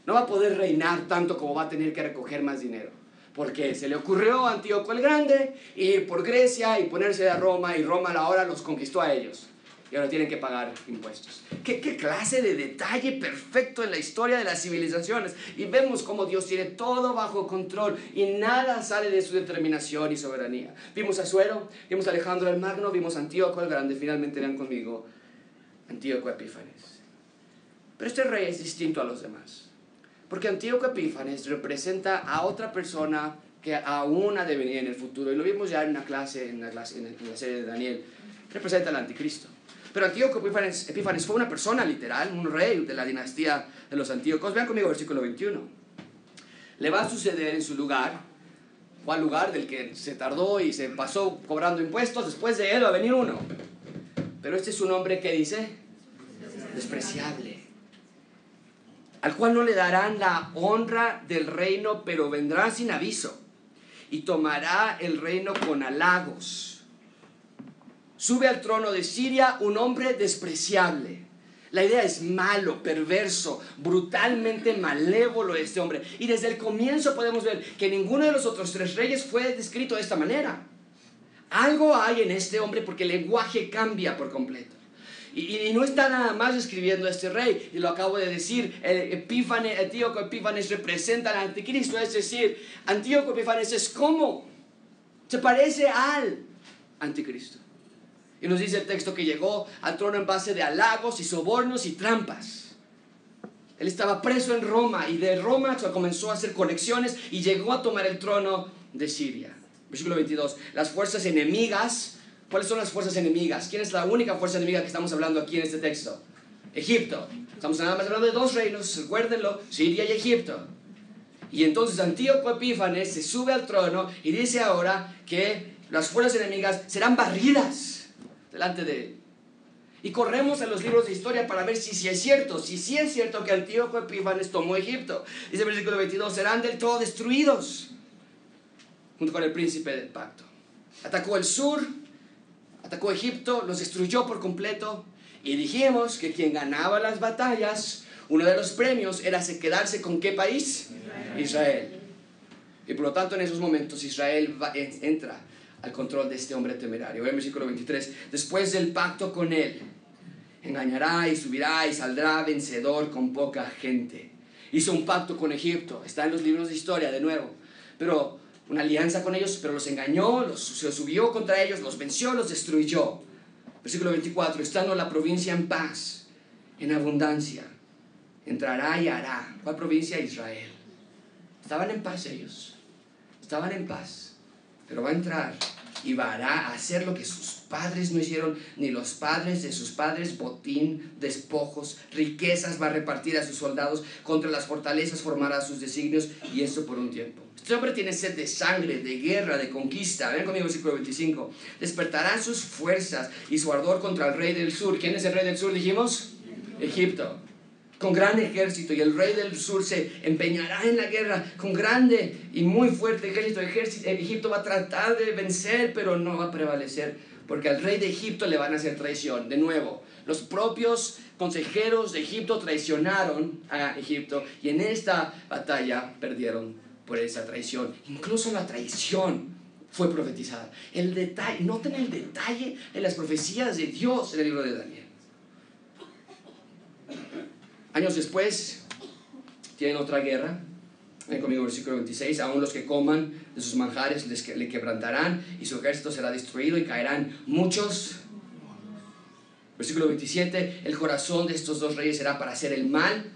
No va a poder reinar tanto como va a tener que recoger más dinero porque se le ocurrió a Antíoco el Grande ir por Grecia y ponerse a Roma y Roma ahora los conquistó a ellos y ahora tienen que pagar impuestos. ¿Qué, ¿Qué, clase de detalle perfecto en la historia de las civilizaciones? Y vemos cómo Dios tiene todo bajo control y nada sale de su determinación y soberanía. Vimos a Suero, vimos a Alejandro el Magno, vimos a Antíoco el Grande, finalmente vean conmigo, Antíoco Epífanes. Pero este rey es distinto a los demás. Porque Antíoco Epífanes representa a otra persona que aún ha de venir en el futuro. Y lo vimos ya en una clase, en la, clase, en la serie de Daniel. Representa al anticristo. Pero Antíoco Epífanes, Epífanes, fue una persona literal, un rey de la dinastía de los Antíocos. Vean conmigo el versículo 21. Le va a suceder en su lugar, o al lugar del que se tardó y se pasó cobrando impuestos, después de él va a venir uno. Pero este es un hombre que dice, despreciable al cual no le darán la honra del reino, pero vendrá sin aviso y tomará el reino con halagos. Sube al trono de Siria un hombre despreciable. La idea es malo, perverso, brutalmente malévolo este hombre. Y desde el comienzo podemos ver que ninguno de los otros tres reyes fue descrito de esta manera. Algo hay en este hombre porque el lenguaje cambia por completo. Y, no está nada más escribiendo este rey, y lo acabo de decir, Epífanes, Antíoco Epífanes representa al anticristo, es decir, Antíoco Epífanes es como, se parece al anticristo. Y nos dice el texto que llegó al trono en base de halagos y sobornos y trampas. Él estaba preso en Roma y de Roma comenzó a hacer conexiones y llegó a tomar el trono de Siria. Versículo 22. Las fuerzas enemigas ¿Cuáles son las fuerzas enemigas? ¿Quién es la única fuerza enemiga que estamos hablando aquí en este texto? Egipto. Estamos nada más hablando de dos reinos, recuérdenlo, Siria y Egipto. Y entonces Antíoco Epífanes se sube al trono y dice ahora que las fuerzas enemigas serán barridas delante de él. Y corremos a los libros de historia para ver si, si es cierto, si sí es cierto que Antíoco Epífanes tomó Egipto. Dice el versículo 22, serán del todo destruidos junto con el príncipe del pacto. Atacó el sur, atacó Egipto, los destruyó por completo y dijimos que quien ganaba las batallas, uno de los premios era quedarse con qué país? Israel. Y por lo tanto en esos momentos Israel entra al control de este hombre temerario. el versículo 23. Después del pacto con él, engañará y subirá y saldrá vencedor con poca gente. Hizo un pacto con Egipto. Está en los libros de historia de nuevo. Pero una alianza con ellos, pero los engañó, los, se subió contra ellos, los venció, los destruyó. Versículo 24, estando la provincia en paz, en abundancia, entrará y hará. ¿Cuál provincia? Israel. Estaban en paz ellos, estaban en paz, pero va a entrar y va a hacer lo que sus padres no hicieron, ni los padres de sus padres, botín, despojos, riquezas va a repartir a sus soldados, contra las fortalezas formará sus designios, y eso por un tiempo. Este hombre tiene sed de sangre, de guerra, de conquista. Ven conmigo, versículo 25. Despertarán sus fuerzas y su ardor contra el rey del sur. ¿Quién es el rey del sur, dijimos? Egipto con gran ejército y el rey del sur se empeñará en la guerra con grande y muy fuerte ejército. ejército. Egipto va a tratar de vencer, pero no va a prevalecer porque al rey de Egipto le van a hacer traición. De nuevo, los propios consejeros de Egipto traicionaron a Egipto y en esta batalla perdieron por esa traición. Incluso la traición fue profetizada. El detalle, noten el detalle en las profecías de Dios en el libro de Daniel. Años después, tienen otra guerra. Ven conmigo, versículo 26. Aún los que coman de sus manjares les, le quebrantarán y su ejército será destruido y caerán muchos. Versículo 27. El corazón de estos dos reyes será para hacer el mal.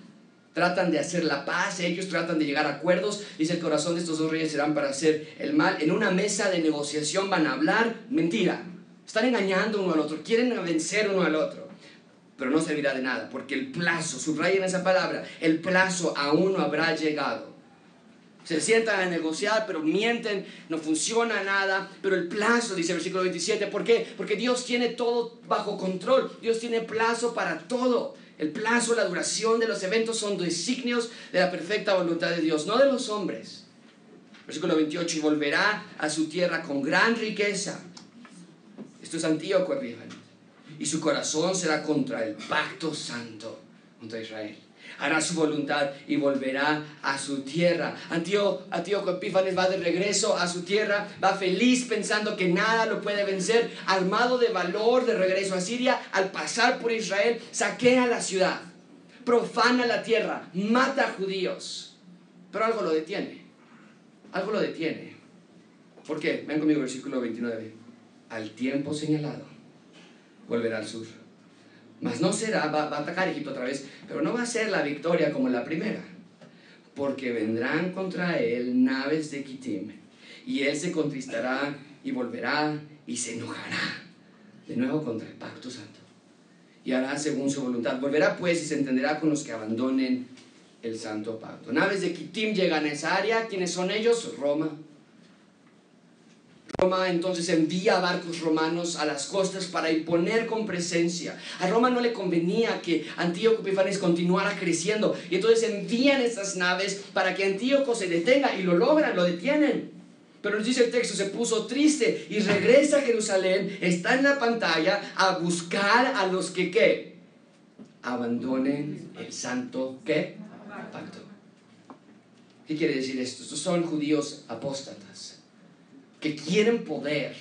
Tratan de hacer la paz, ellos tratan de llegar a acuerdos. Dice el corazón de estos dos reyes serán para hacer el mal. En una mesa de negociación van a hablar mentira. Están engañando uno al otro, quieren vencer uno al otro pero no servirá de nada, porque el plazo, subrayen esa palabra, el plazo aún no habrá llegado. Se sientan a negociar, pero mienten, no funciona nada, pero el plazo, dice el versículo 27, ¿por qué? Porque Dios tiene todo bajo control, Dios tiene plazo para todo. El plazo, la duración de los eventos son designios de la perfecta voluntad de Dios, no de los hombres. Versículo 28, y volverá a su tierra con gran riqueza. Esto es Antíoco y su corazón será contra el pacto santo, contra Israel. Hará su voluntad y volverá a su tierra. Antíoco Epífanes va de regreso a su tierra, va feliz pensando que nada lo puede vencer, armado de valor de regreso a Siria. Al pasar por Israel, saquea la ciudad, profana la tierra, mata a judíos. Pero algo lo detiene, algo lo detiene. ¿Por qué? Ven conmigo, versículo 29. Al tiempo señalado volverá al sur. Mas no será, va, a atacar Egipto otra vez, pero no va a ser la victoria como la primera, porque vendrán contra él naves de Kitim, y él se contristará y volverá y se enojará de nuevo contra el pacto santo, y hará según su voluntad. Volverá pues y se entenderá con los que abandonen el santo pacto. Naves de Kitim llegan a esa área, ¿quiénes son ellos? Roma. Roma entonces envía barcos romanos a las costas para imponer con presencia. A Roma no le convenía que Antíoco Epifanes continuara creciendo y entonces envían estas naves para que Antíoco se detenga y lo logran, lo detienen. Pero nos dice el texto, se puso triste y regresa a Jerusalén, está en la pantalla a buscar a los que ¿qué? Abandonen el santo ¿qué? Pacto. ¿Qué quiere decir esto? Estos son judíos apóstatas que quieren poder,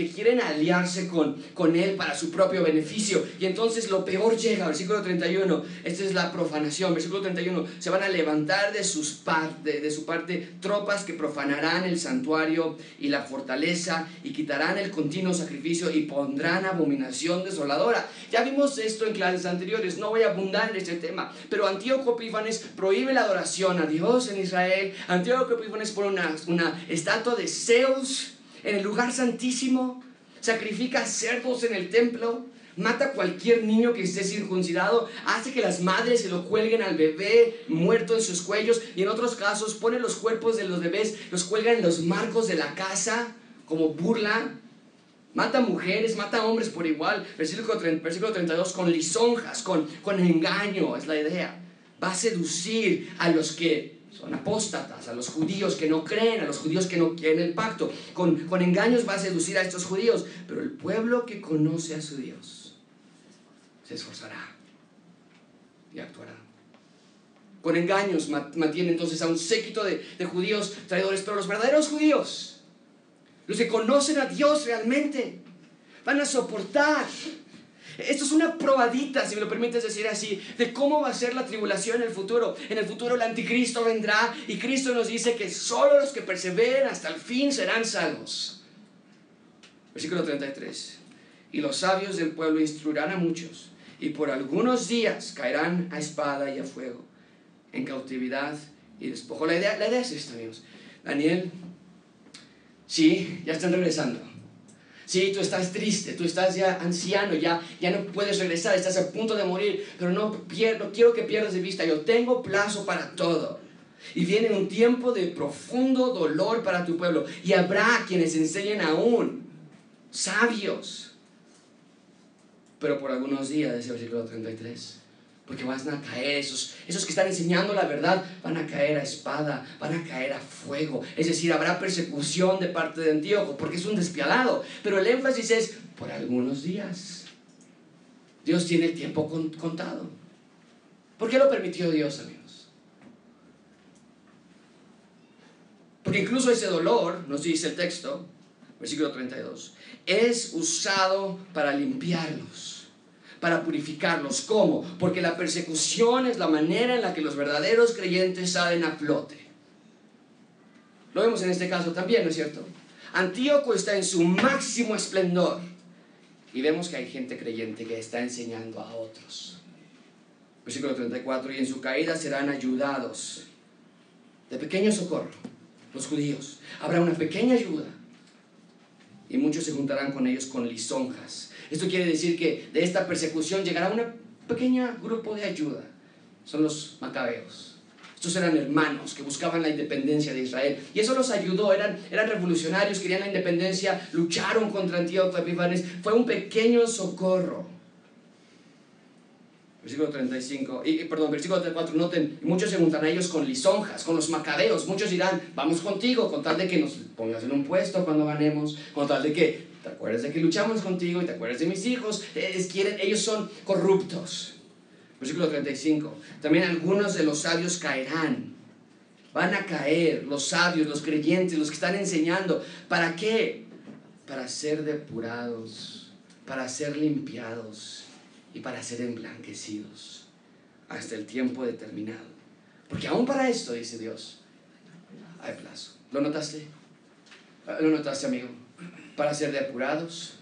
que quieren aliarse con, con Él para su propio beneficio. Y entonces lo peor llega, versículo 31, esta es la profanación, versículo 31, se van a levantar de, sus de, de su parte tropas que profanarán el santuario y la fortaleza y quitarán el continuo sacrificio y pondrán abominación desoladora. Ya vimos esto en clases anteriores, no voy a abundar en este tema, pero Antíoco Epífanes prohíbe la adoración a Dios en Israel. Antíoco Epífanes pone una, una estatua de Zeus en el lugar santísimo, sacrifica cerdos en el templo, mata a cualquier niño que esté circuncidado, hace que las madres se lo cuelguen al bebé muerto en sus cuellos y en otros casos pone los cuerpos de los bebés, los cuelga en los marcos de la casa como burla. Mata mujeres, mata hombres por igual. Versículo, versículo 32, con lisonjas, con, con engaño, es la idea. Va a seducir a los que son apóstatas, a los judíos que no creen, a los judíos que no quieren el pacto. Con, con engaños va a seducir a estos judíos, pero el pueblo que conoce a su Dios se esforzará y actuará. Con engaños mantiene entonces a un séquito de, de judíos traidores, pero los verdaderos judíos, los que conocen a Dios realmente, van a soportar esto es una probadita, si me lo permites decir así, de cómo va a ser la tribulación en el futuro. En el futuro el anticristo vendrá y Cristo nos dice que solo los que perseveren hasta el fin serán salvos. Versículo 33. Y los sabios del pueblo instruirán a muchos y por algunos días caerán a espada y a fuego, en cautividad y despojo. La idea, la idea es esta, amigos. Daniel, sí, ya están regresando Sí, tú estás triste, tú estás ya anciano, ya, ya no puedes regresar, estás a punto de morir, pero no, quiero que pierdas de vista, yo tengo plazo para todo. Y viene un tiempo de profundo dolor para tu pueblo. Y habrá quienes enseñen aún, sabios. Pero por algunos días, ese versículo 33 porque van a caer esos, esos que están enseñando la verdad, van a caer a espada, van a caer a fuego. Es decir, habrá persecución de parte de Antíoco, porque es un despiadado. Pero el énfasis es por algunos días. Dios tiene el tiempo contado. ¿Por qué lo permitió Dios, amigos? Porque incluso ese dolor, nos dice el texto, versículo 32, es usado para limpiarlos, para purificarlos. ¿Cómo? Porque la persecución es la manera en la que los verdaderos creyentes salen a flote. Lo vemos en este caso también, ¿no es cierto? Antíoco está en su máximo esplendor y vemos que hay gente creyente que está enseñando a otros. Versículo 34, y en su caída serán ayudados de pequeño socorro, los judíos. Habrá una pequeña ayuda y muchos se juntarán con ellos con lisonjas. Esto quiere decir que de esta persecución llegará un pequeño grupo de ayuda. Son los macabeos. Estos eran hermanos que buscaban la independencia de Israel. Y eso los ayudó. Eran, eran revolucionarios, querían la independencia, lucharon contra Antíoco Epifanes. Fue un pequeño socorro. Versículo 35, y, perdón, versículo 34, noten, muchos se juntan a ellos con lisonjas, con los macabeos, muchos dirán, vamos contigo, con tal de que nos pongas en un puesto cuando ganemos, con tal de que te acuerdes de que luchamos contigo y te acuerdes de mis hijos, es, quieren, ellos son corruptos. Versículo 35, también algunos de los sabios caerán, van a caer los sabios, los creyentes, los que están enseñando, ¿para qué? Para ser depurados, para ser limpiados y para ser emblanquecidos hasta el tiempo determinado. Porque aún para esto, dice Dios, hay plazo. ¿Lo notaste? ¿Lo notaste, amigo? Para ser depurados,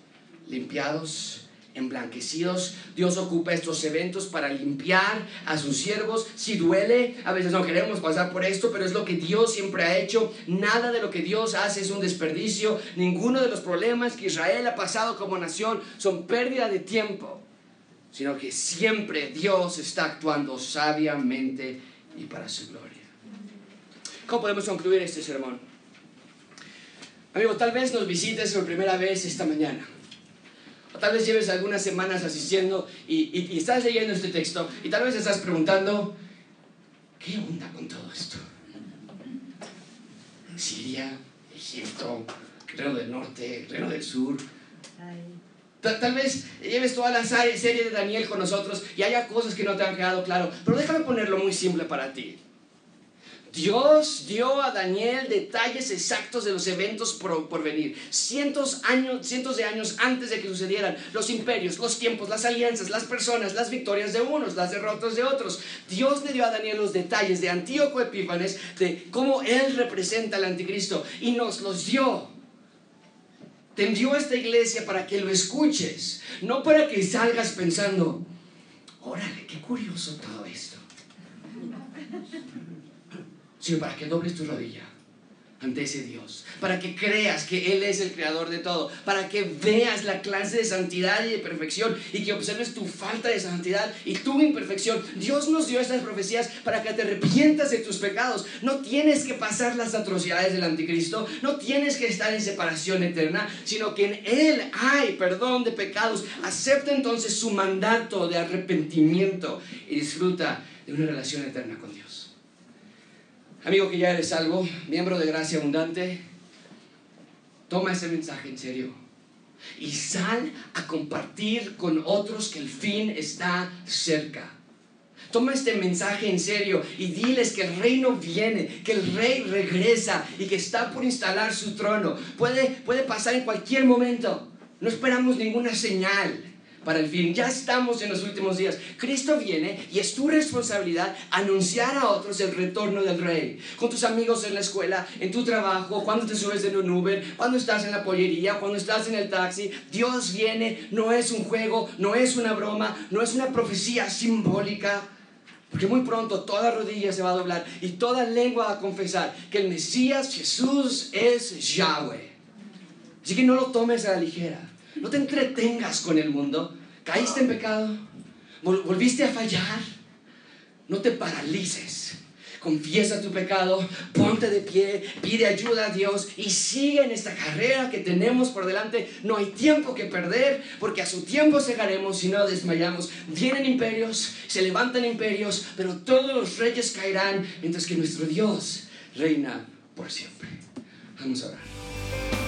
limpiados, emblanquecidos. Dios ocupa estos eventos para limpiar a sus siervos. Si duele, a veces no queremos pasar por esto, pero es lo que Dios siempre ha hecho. Nada de lo que Dios hace es un desperdicio. Ninguno de los problemas que Israel ha pasado como nación son pérdida de tiempo sino que siempre Dios está actuando sabiamente y para su gloria. ¿Cómo podemos concluir este sermón? Amigo, tal vez nos visites por primera vez esta mañana. O tal vez lleves algunas semanas asistiendo y, estás leyendo este texto y tal vez estás preguntando, ¿qué onda con todo esto? Siria, Egipto, Reino del Norte, Reino del Sur. Tal, vez lleves toda la serie de Daniel con nosotros y haya cosas que no te han quedado claro, pero déjame ponerlo muy simple para ti. Dios dio a Daniel detalles exactos de los eventos por, venir. Cientos, años, cientos de años antes de que sucedieran los imperios, los tiempos, las alianzas, las personas, las victorias de unos, las derrotas de otros. Dios le dio a Daniel los detalles de Antíoco Epífanes, de cómo él representa al anticristo y nos los dio te envió esta iglesia para que lo escuches, no para que salgas pensando, órale, qué curioso todo esto, sino para que dobles tu rodilla ante ese Dios, para que creas que Él es el creador de todo, para que veas la clase de santidad y de perfección y que observes tu falta de santidad y tu imperfección. Dios nos dio estas profecías para que te arrepientas de tus pecados. No tienes que pasar las atrocidades del anticristo, no tienes que estar en separación eterna, sino que en Él hay perdón de pecados. Acepta entonces su mandato de arrepentimiento y disfruta de una relación eterna con Dios. Amigo que ya eres salvo, miembro de Gracia Abundante, toma ese mensaje en serio y sal a compartir con otros que el fin está cerca. Toma este mensaje en serio y diles que el reino viene, que el rey regresa y que está por instalar su trono. Puede, puede pasar en cualquier momento. No esperamos ninguna señal para el fin. Ya estamos en los últimos días. Cristo viene y es tu responsabilidad anunciar a otros el retorno del Rey. Con tus amigos en la escuela, en tu trabajo, cuando te subes en un Uber, cuando estás en la pollería, cuando estás en el taxi. Dios viene, no es un juego, no es una broma, no es una profecía simbólica. Porque muy pronto toda rodilla se va a doblar y toda lengua va a confesar que el Mesías Jesús es Yahweh. Así que no lo tomes a la ligera. No te entretengas con el mundo. ¿Caíste en pecado? ¿Volviste a fallar? No te paralices. Confiesa tu pecado, ponte de pie, pide ayuda a Dios y sigue en esta carrera que tenemos por delante. No hay tiempo que perder porque a su tiempo cegaremos si no desmayamos. Vienen imperios, se levantan imperios, pero todos los reyes caerán mientras que nuestro Dios reina por siempre. Vamos a orar.